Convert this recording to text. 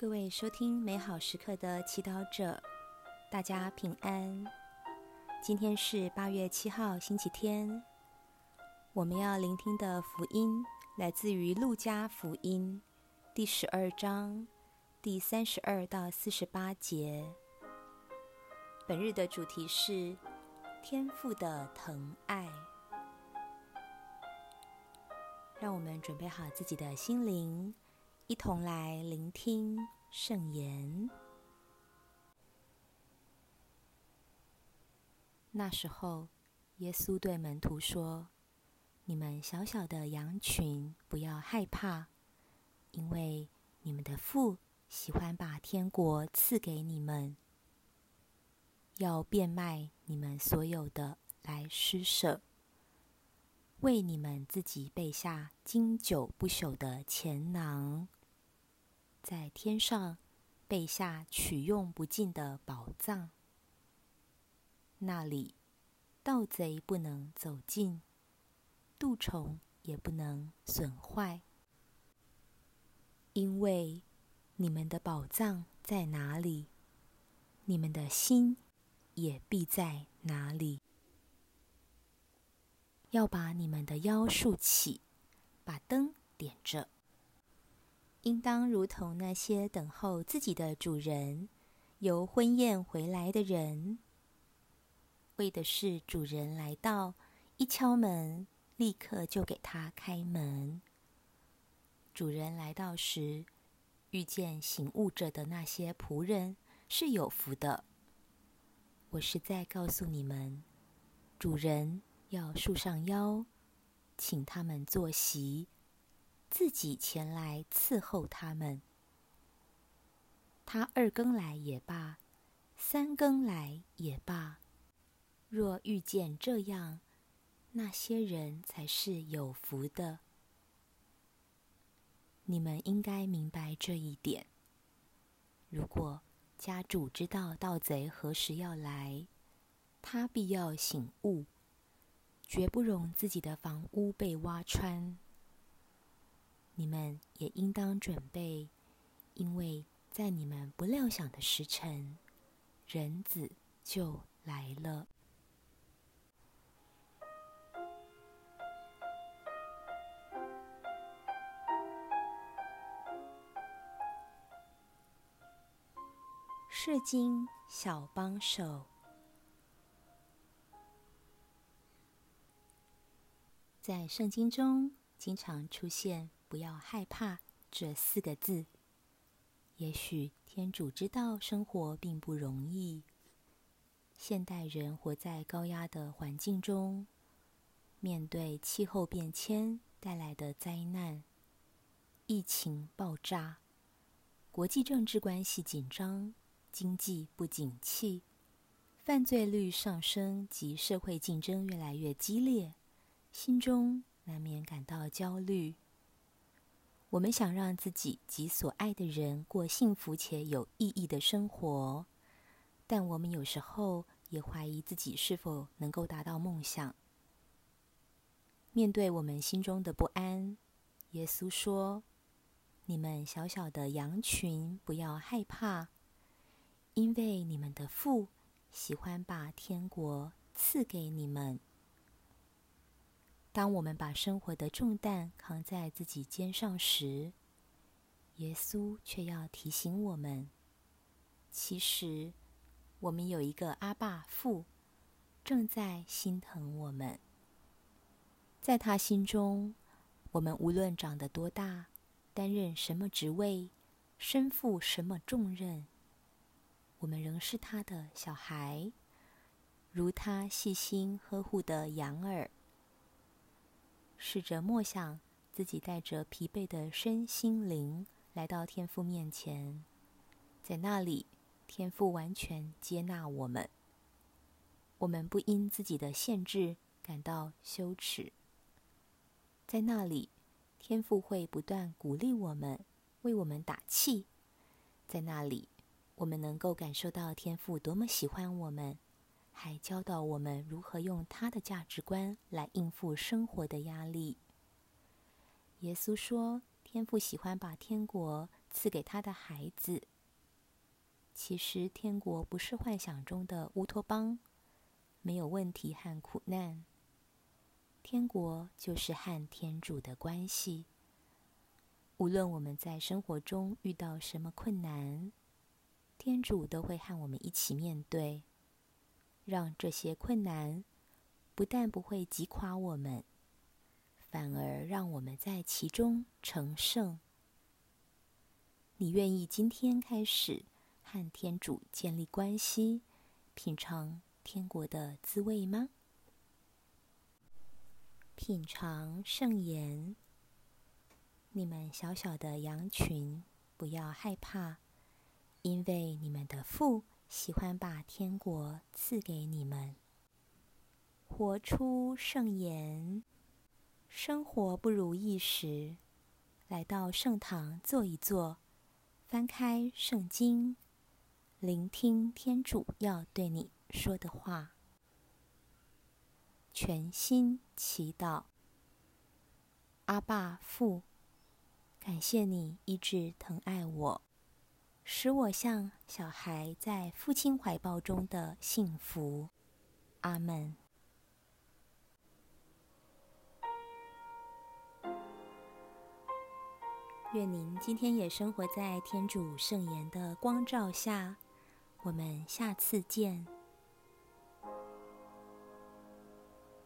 各位收听美好时刻的祈祷者，大家平安。今天是八月七号，星期天。我们要聆听的福音来自于《路加福音》第十二章第三十二到四十八节。本日的主题是天赋的疼爱。让我们准备好自己的心灵。一同来聆听圣言。那时候，耶稣对门徒说：“你们小小的羊群，不要害怕，因为你们的父喜欢把天国赐给你们。要变卖你们所有的来施舍，为你们自己备下经久不朽的钱囊。”在天上备下取用不尽的宝藏，那里盗贼不能走近，蠹虫也不能损坏，因为你们的宝藏在哪里，你们的心也必在哪里。要把你们的腰竖起，把灯点着。应当如同那些等候自己的主人由婚宴回来的人，为的是主人来到，一敲门，立刻就给他开门。主人来到时，遇见醒悟着的那些仆人是有福的。我是在告诉你们，主人要束上腰，请他们坐席。自己前来伺候他们，他二更来也罢，三更来也罢，若遇见这样，那些人才是有福的。你们应该明白这一点。如果家主知道盗贼何时要来，他必要醒悟，绝不容自己的房屋被挖穿。你们也应当准备，因为在你们不料想的时辰，人子就来了。圣经小帮手，在圣经中经常出现。不要害怕这四个字。也许天主知道生活并不容易。现代人活在高压的环境中，面对气候变迁带来的灾难、疫情爆炸、国际政治关系紧张、经济不景气、犯罪率上升及社会竞争越来越激烈，心中难免感到焦虑。我们想让自己及所爱的人过幸福且有意义的生活，但我们有时候也怀疑自己是否能够达到梦想。面对我们心中的不安，耶稣说：“你们小小的羊群，不要害怕，因为你们的父喜欢把天国赐给你们。”当我们把生活的重担扛在自己肩上时，耶稣却要提醒我们：其实我们有一个阿爸父，正在心疼我们。在他心中，我们无论长得多大，担任什么职位，身负什么重任，我们仍是他的小孩，如他细心呵护的羊儿。试着默想自己带着疲惫的身心灵来到天父面前，在那里，天父完全接纳我们。我们不因自己的限制感到羞耻。在那里，天父会不断鼓励我们，为我们打气。在那里，我们能够感受到天父多么喜欢我们。还教导我们如何用他的价值观来应付生活的压力。耶稣说：“天父喜欢把天国赐给他的孩子。其实，天国不是幻想中的乌托邦，没有问题和苦难。天国就是和天主的关系。无论我们在生活中遇到什么困难，天主都会和我们一起面对，让这些困难不但不会击垮我们，反而让我们在其中成圣。你愿意今天开始和天主建立关系，品尝天国的滋味吗？品尝圣言。你们小小的羊群，不要害怕，因为你们的父喜欢把天国赐给你们。活出圣言。生活不如意时，来到圣堂坐一坐，翻开圣经，聆听天主要对你说的话，全心祈祷。阿爸父。感谢你一直疼爱我，使我像小孩在父亲怀抱中的幸福。阿门。愿您今天也生活在天主圣言的光照下。我们下次见。